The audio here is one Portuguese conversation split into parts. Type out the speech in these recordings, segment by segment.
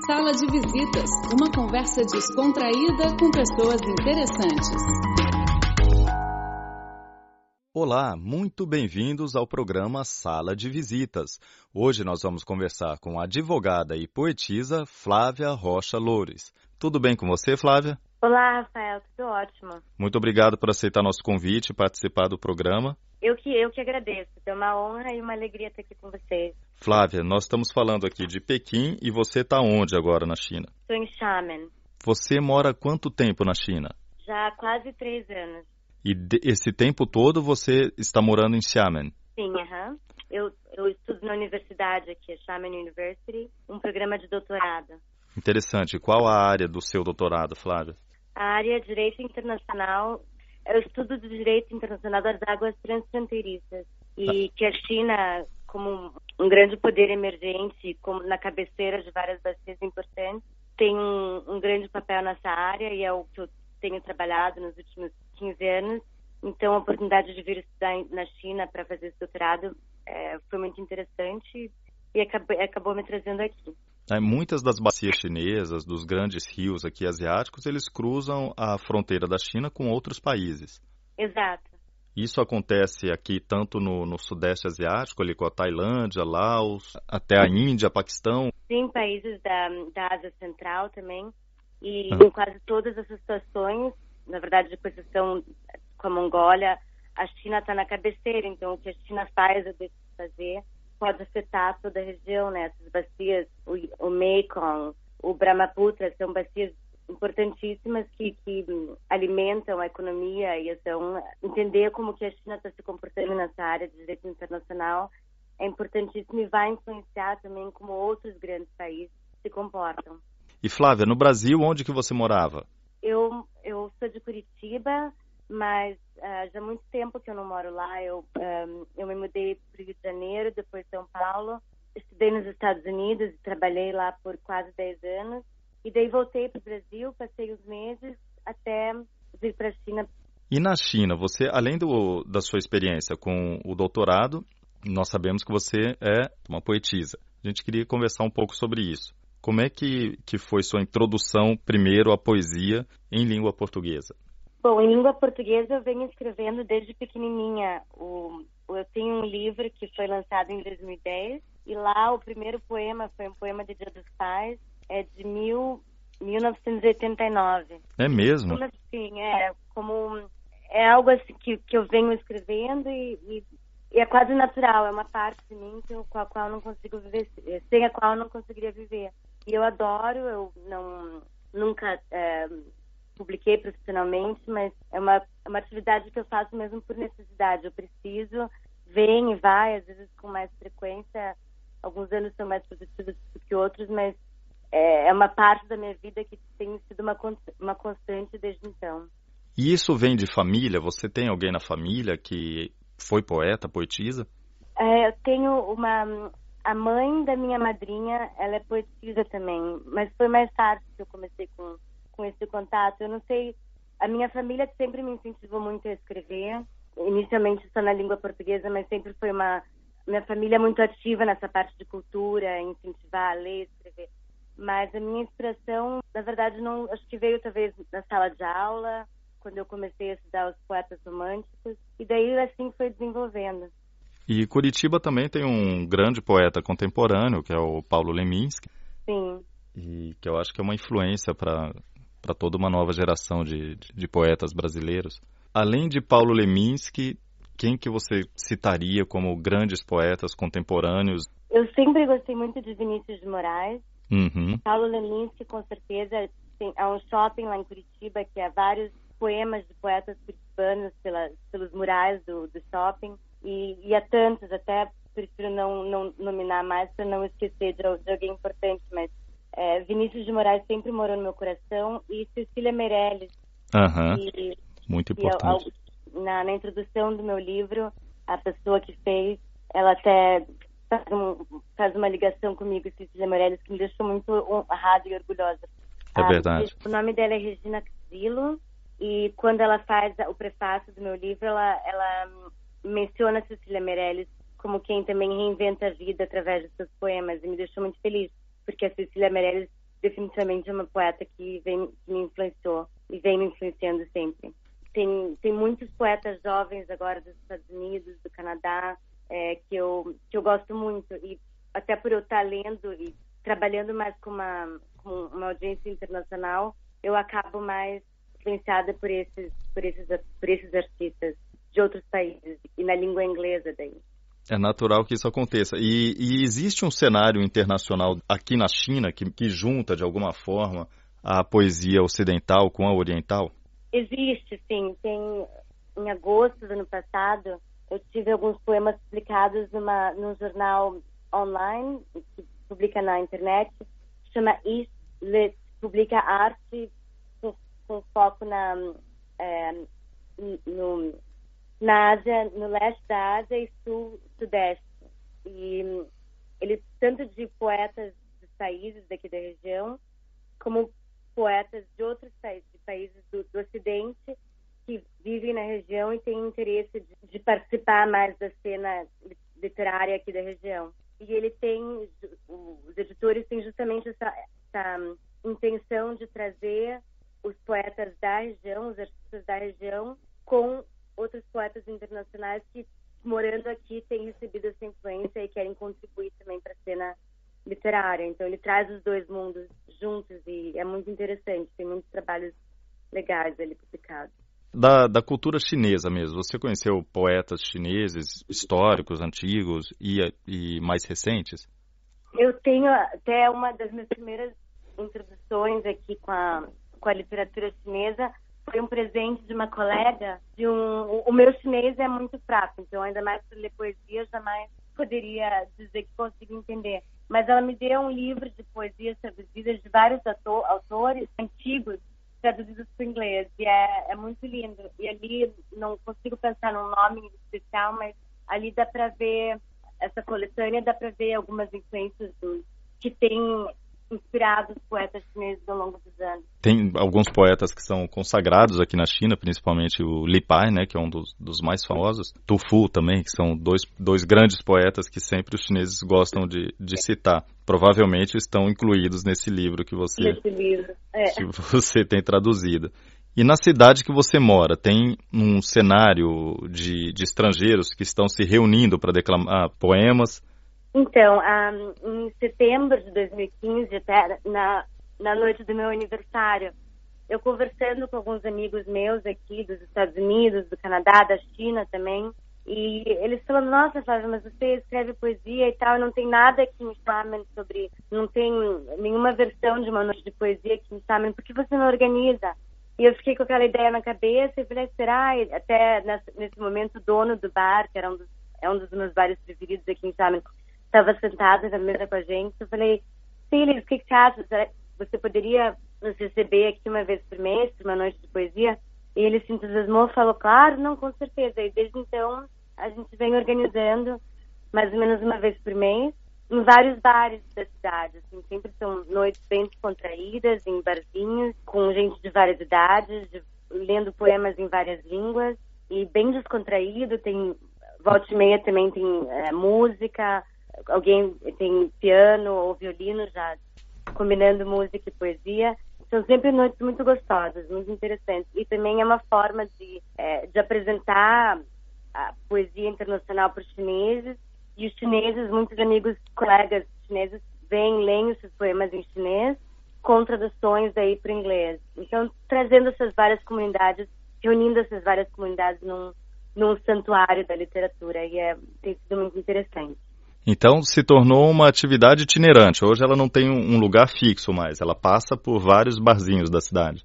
Sala de Visitas, uma conversa descontraída com pessoas interessantes. Olá, muito bem-vindos ao programa Sala de Visitas. Hoje nós vamos conversar com a advogada e poetisa Flávia Rocha Loures. Tudo bem com você, Flávia? Olá, Rafael, tudo ótimo. Muito obrigado por aceitar nosso convite e participar do programa. Eu que, eu que agradeço. É uma honra e uma alegria estar aqui com vocês. Flávia, nós estamos falando aqui de Pequim e você está onde agora na China? Estou em Xiamen. Você mora quanto tempo na China? Já há quase três anos. E esse tempo todo você está morando em Xiamen? Sim, aham. Eu, eu estudo na universidade aqui, Xiamen University, um programa de doutorado. Interessante. Qual a área do seu doutorado, Flávia? A área de Direito Internacional é o estudo do direito internacional das águas transfronteiriças e que a China, como um grande poder emergente, como na cabeceira de várias bacias importantes, tem um, um grande papel nessa área e é o que eu tenho trabalhado nos últimos 15 anos. Então, a oportunidade de vir estudar na China para fazer esse doutorado é, foi muito interessante e acabou, acabou me trazendo aqui. É, muitas das bacias chinesas, dos grandes rios aqui asiáticos, eles cruzam a fronteira da China com outros países. Exato. Isso acontece aqui tanto no, no Sudeste Asiático, ali com a Tailândia, Laos, até a Índia, Paquistão. Sim, países da, da Ásia Central também. E uhum. em quase todas essas situações, na verdade, de exceção com a Mongólia, a China está na cabeceira. Então, o que a China faz ou deixa de fazer pode afetar toda a região, né? Essas bacias, o, o Mekong, o Brahmaputra, são bacias importantíssimas que, que alimentam a economia e então entender como que a China está se comportando nessa área de direito internacional é importantíssimo e vai influenciar também como outros grandes países se comportam. E Flávia, no Brasil, onde que você morava? Eu, eu sou de Curitiba, mas uh, já há muito tempo que eu não moro lá. Eu, um, eu me mudei para o Rio de Janeiro, depois São Paulo. Estudei nos Estados Unidos e trabalhei lá por quase 10 anos. E daí voltei para o Brasil, passei uns meses até vir para a China. E na China, você, além do, da sua experiência com o doutorado, nós sabemos que você é uma poetisa. A gente queria conversar um pouco sobre isso. Como é que, que foi sua introdução primeiro à poesia em língua portuguesa? Bom, em língua portuguesa eu venho escrevendo desde pequenininha. O, eu tenho um livro que foi lançado em 2010 e lá o primeiro poema foi um poema de Dia dos Pais, é de mil, 1989. É mesmo? Assim, é como é algo assim que, que eu venho escrevendo e, e, e é quase natural, é uma parte de mim que, com a qual eu não consigo viver, sem a qual eu não conseguiria viver. E eu adoro, eu não nunca é, publiquei profissionalmente, mas é uma, é uma atividade que eu faço mesmo por necessidade. Eu preciso, vem e vai, às vezes com mais frequência. Alguns anos são mais produtivos do que outros, mas é, é uma parte da minha vida que tem sido uma, uma constante desde então. E isso vem de família? Você tem alguém na família que foi poeta, poetisa? É, eu tenho uma. A mãe da minha madrinha, ela é poetisa também, mas foi mais tarde que eu comecei com com esse contato. Eu não sei, a minha família sempre me incentivou muito a escrever, inicialmente só na língua portuguesa, mas sempre foi uma minha família muito ativa nessa parte de cultura, incentivar a ler, escrever. Mas a minha inspiração, na verdade, não acho que veio talvez na sala de aula, quando eu comecei a estudar os poetas românticos, e daí assim foi desenvolvendo. E Curitiba também tem um grande poeta contemporâneo, que é o Paulo Leminski. Sim. E que eu acho que é uma influência para para toda uma nova geração de, de, de, poetas brasileiros. Além de Paulo Leminski, quem que você citaria como grandes poetas contemporâneos? Eu sempre gostei muito de Vinícius de Moraes. Uhum. Paulo Leminski, com certeza, tem, há um shopping lá em Curitiba que há vários poemas de poetas curitibanos pela, pelos murais do, do shopping. E, e há tantos, até prefiro não, não nominar mais para não esquecer de, de alguém importante, mas é, Vinícius de Moraes sempre morou no meu coração e Cecília Meirelles. Uhum. Muito importante. Na, na, introdução do meu livro, a pessoa que fez, ela até faz, um, faz uma ligação comigo, Cecília Meirelles, que me deixou muito honrada e orgulhosa. É ah, verdade. O nome dela é Regina Casilo e quando ela faz o prefácio do meu livro, ela, ela menciona Cecília Meirelles como quem também reinventa a vida através dos seus poemas e me deixou muito feliz porque a Cecília Meirelles definitivamente é uma poeta que, vem, que me influenciou e vem me influenciando sempre. Tem, tem muitos poetas jovens agora dos Estados Unidos, do Canadá, é, que, eu, que eu gosto muito. E até por eu estar lendo e trabalhando mais com uma, com uma audiência internacional, eu acabo mais influenciada por esses, por esses, por esses artistas de outros países e na língua inglesa daí. É natural que isso aconteça. E, e existe um cenário internacional aqui na China que, que junta, de alguma forma, a poesia ocidental com a oriental? Existe, sim. Tem, em agosto do ano passado, eu tive alguns poemas publicados numa, num jornal online, que publica na internet, chama East Lit, publica arte com, com foco na, é, no, na Ásia, no leste da Ásia e sul, sudeste. E ele tanto de poetas dos países daqui da região, como poetas de outros países, de países do, do Ocidente, que vivem na região e têm interesse de, de, participar mais da cena literária aqui da região. E ele tem, os editores têm justamente essa, essa intenção de trazer os poetas da região, os artistas da região, com outros poetas internacionais que, morando aqui, têm recebido essa influência e querem contribuir também para a cena literária. Então, ele traz os dois mundos juntos e é muito interessante. Tem muitos trabalhos legais ali publicados. Da, da cultura chinesa mesmo, você conheceu poetas chineses históricos, antigos e, e mais recentes? Eu tenho até uma das minhas primeiras introduções aqui com a, com a literatura chinesa foi um presente de uma colega de um o meu chinês é muito fraco então ainda mais para ler poesia jamais poderia dizer que consigo entender mas ela me deu um livro de poesias traduzidas de vários autores antigos traduzidos para o inglês e é, é muito lindo e ali não consigo pensar num nome especial mas ali dá para ver essa coletânea dá para ver algumas influências que tem inspirados poetas chineses ao longo. Tem alguns poetas que são consagrados aqui na China, principalmente o Li Pai, né, que é um dos, dos mais famosos. Tu Fu também, que são dois, dois grandes poetas que sempre os chineses gostam de, de citar. Provavelmente estão incluídos nesse livro que você, livro. É. que você tem traduzido. E na cidade que você mora, tem um cenário de, de estrangeiros que estão se reunindo para declamar poemas então, um, em setembro de 2015, até na, na noite do meu aniversário, eu conversando com alguns amigos meus aqui dos Estados Unidos, do Canadá, da China também, e eles falando, nossa, Flávia, mas você escreve poesia e tal, e não tem nada que me chamem sobre, não tem nenhuma versão de uma noite de poesia que me chamem, por que você não organiza? E eu fiquei com aquela ideia na cabeça e falei, será? E até nesse momento o dono do bar, que era um dos, é um dos meus bares preferidos aqui em Chamen, estava sentada na mesa com a gente. Eu falei, Silas, o que, que você acha? Você poderia nos receber aqui uma vez por mês, uma noite de poesia? E ele se entusiasmou falou, claro, não, com certeza. E desde então a gente vem organizando mais ou menos uma vez por mês em vários bares da cidade. Assim, sempre são noites bem descontraídas, em barzinhos, com gente de várias idades, de, lendo poemas em várias línguas e bem descontraído. Tem volta e meia também tem é, música, alguém tem piano ou violino já combinando música e poesia. São sempre noites muito gostosas, muito interessantes. E também é uma forma de, é, de apresentar a poesia internacional para os chineses. E os chineses, muitos amigos, colegas chineses, vêm, leem os seus poemas em chinês, com traduções aí para o inglês. Então, trazendo essas várias comunidades, reunindo essas várias comunidades num, num santuário da literatura. E é, tem sido muito interessante. Então se tornou uma atividade itinerante. Hoje ela não tem um lugar fixo mais, ela passa por vários barzinhos da cidade.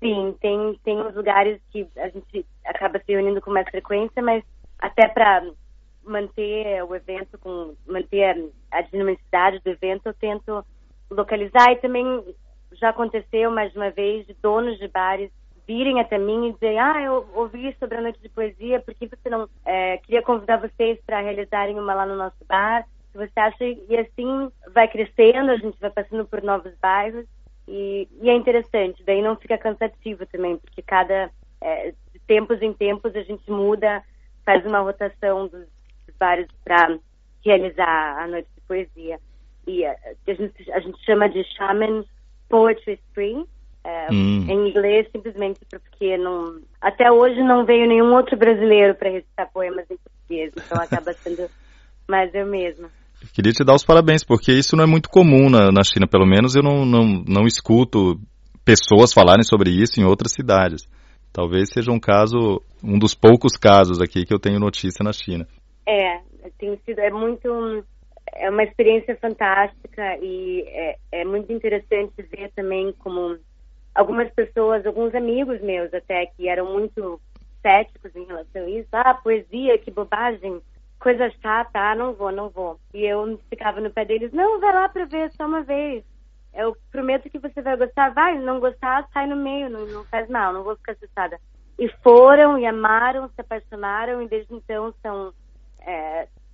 Sim, tem, tem uns lugares que a gente acaba se reunindo com mais frequência, mas até para manter o evento, com manter a dinamicidade do evento, eu tento localizar e também já aconteceu mais uma vez de donos de bares virem até mim e dizer, ah, eu ouvi sobre a noite de poesia, por que você não é, queria convidar vocês para realizarem uma lá no nosso bar? Se você acha e assim vai crescendo, a gente vai passando por novos bairros e, e é interessante. Daí não fica cansativo também, porque cada é, de tempos em tempos a gente muda, faz uma rotação dos, dos bares para realizar a noite de poesia. E a, a, gente, a gente chama de Shaman Poetry Spring. É, hum. Em inglês, simplesmente porque não, até hoje não veio nenhum outro brasileiro para recitar poemas em português, então acaba sendo mais eu mesma. Queria te dar os parabéns, porque isso não é muito comum na, na China, pelo menos eu não, não, não escuto pessoas falarem sobre isso em outras cidades. Talvez seja um caso, um dos poucos casos aqui que eu tenho notícia na China. É, tem sido, é muito, é uma experiência fantástica e é, é muito interessante ver também como algumas pessoas, alguns amigos meus até, que eram muito céticos em relação a isso. Ah, poesia, que bobagem, coisa chata, ah, não vou, não vou. E eu ficava no pé deles, não, vai lá pra ver só uma vez. Eu prometo que você vai gostar, vai, não gostar, sai no meio, não, não faz mal, não vou ficar assustada. E foram, e amaram, se apaixonaram, e desde então são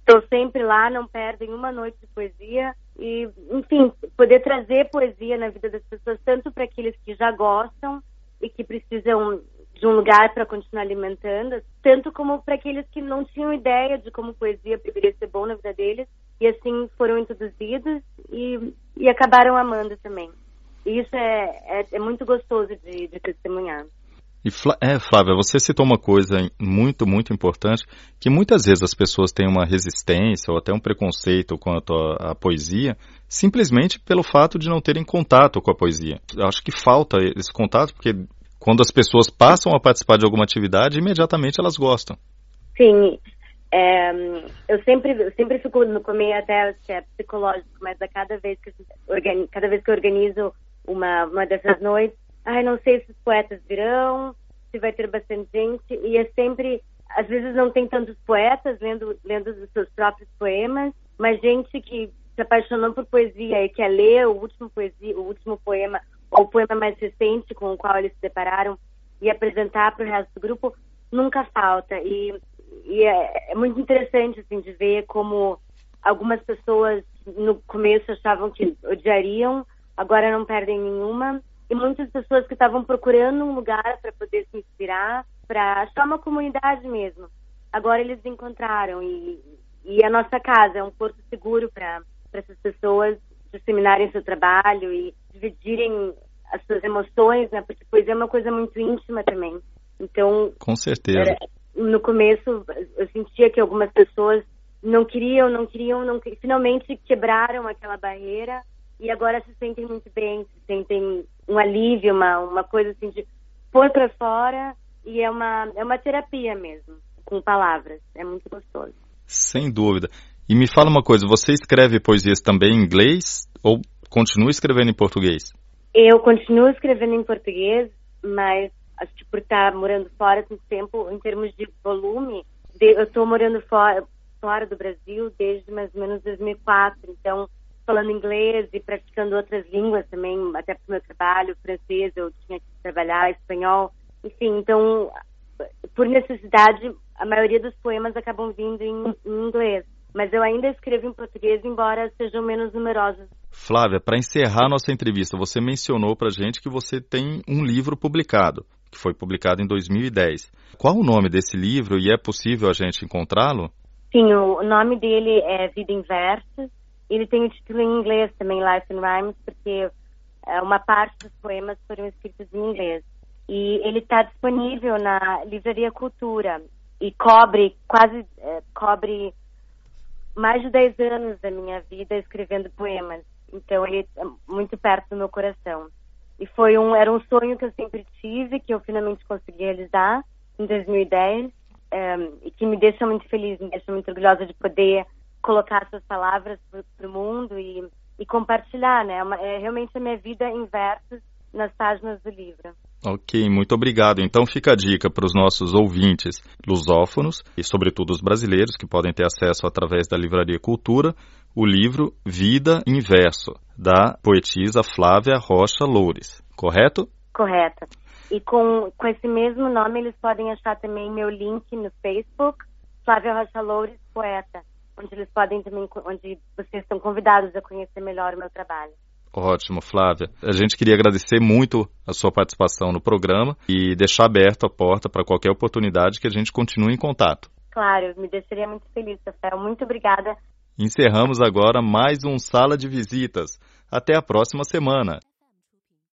Estou é, sempre lá, não perdem uma noite de poesia e, enfim, poder trazer poesia na vida das pessoas, tanto para aqueles que já gostam e que precisam de um lugar para continuar alimentando, tanto como para aqueles que não tinham ideia de como poesia poderia ser bom na vida deles e assim foram introduzidos e, e acabaram amando também. E isso é, é, é muito gostoso de, de testemunhar. E, é, Flávia, você citou uma coisa muito, muito importante, que muitas vezes as pessoas têm uma resistência ou até um preconceito quanto à, à poesia, simplesmente pelo fato de não terem contato com a poesia. Eu acho que falta esse contato, porque quando as pessoas passam a participar de alguma atividade, imediatamente elas gostam. Sim, é, eu sempre eu sempre fico no começo até é psicológico, mas a cada vez que cada vez que organizo uma uma dessas noites ai, não sei se os poetas virão, se vai ter bastante gente, e é sempre, às vezes não tem tantos poetas lendo, lendo os seus próprios poemas, mas gente que se apaixonou por poesia e quer ler o último, poesia, o último poema, ou o poema mais recente com o qual eles se depararam, e apresentar para o resto do grupo, nunca falta. E, e é, é muito interessante, assim, de ver como algumas pessoas no começo achavam que odiariam, agora não perdem nenhuma, e muitas pessoas que estavam procurando um lugar para poder se inspirar, para achar uma comunidade mesmo. Agora eles encontraram e, e a nossa casa é um porto seguro para essas pessoas disseminarem seu trabalho e dividirem as suas emoções, né? Porque poesia é uma coisa muito íntima também. Então, com certeza. Era, no começo eu sentia que algumas pessoas não queriam, não queriam, não finalmente quebraram aquela barreira e agora se sentem muito bem, se sentem um alívio, uma, uma coisa assim de pôr para fora e é uma, é uma terapia mesmo, com palavras. É muito gostoso. Sem dúvida. E me fala uma coisa, você escreve poesias também em inglês ou continua escrevendo em português? Eu continuo escrevendo em português, mas acho que por estar morando fora tanto tempo, em termos de volume, eu estou morando fora, fora do Brasil desde mais ou menos 2004, então falando inglês e praticando outras línguas também, até para o meu trabalho, francês, eu tinha que trabalhar, espanhol, enfim, então, por necessidade, a maioria dos poemas acabam vindo em, em inglês. Mas eu ainda escrevo em português, embora sejam menos numerosos. Flávia, para encerrar nossa entrevista, você mencionou para gente que você tem um livro publicado, que foi publicado em 2010. Qual o nome desse livro e é possível a gente encontrá-lo? Sim, o nome dele é Vida em Versos ele tem o título em inglês também, Life and Rhymes, porque é, uma parte dos poemas foram escritos em inglês. E ele está disponível na Livraria Cultura e cobre quase é, cobre mais de 10 anos da minha vida escrevendo poemas. Então ele é muito perto do meu coração. E foi um era um sonho que eu sempre tive, que eu finalmente consegui realizar em 2010, é, e que me deixa muito feliz, me deixa muito orgulhosa de poder colocar essas palavras para o mundo e, e, compartilhar, né? É, é realmente a minha vida em versos nas páginas do livro. Ok, muito obrigado. Então fica a dica para os nossos ouvintes lusófonos e, sobretudo, os brasileiros que podem ter acesso através da Livraria Cultura, o livro Vida em Verso, da poetisa Flávia Rocha Loures. Correto? Correto. E com, com esse mesmo nome, eles podem achar também meu link no Facebook, Flávia Rocha Loures, poeta onde eles podem também, onde vocês estão convidados a conhecer melhor o meu trabalho. Ótimo, Flávia. A gente queria agradecer muito a sua participação no programa e deixar aberto a porta para qualquer oportunidade que a gente continue em contato. Claro, me deixaria muito feliz, Rafael. Muito obrigada. Encerramos agora mais um Sala de Visitas. Até a próxima semana.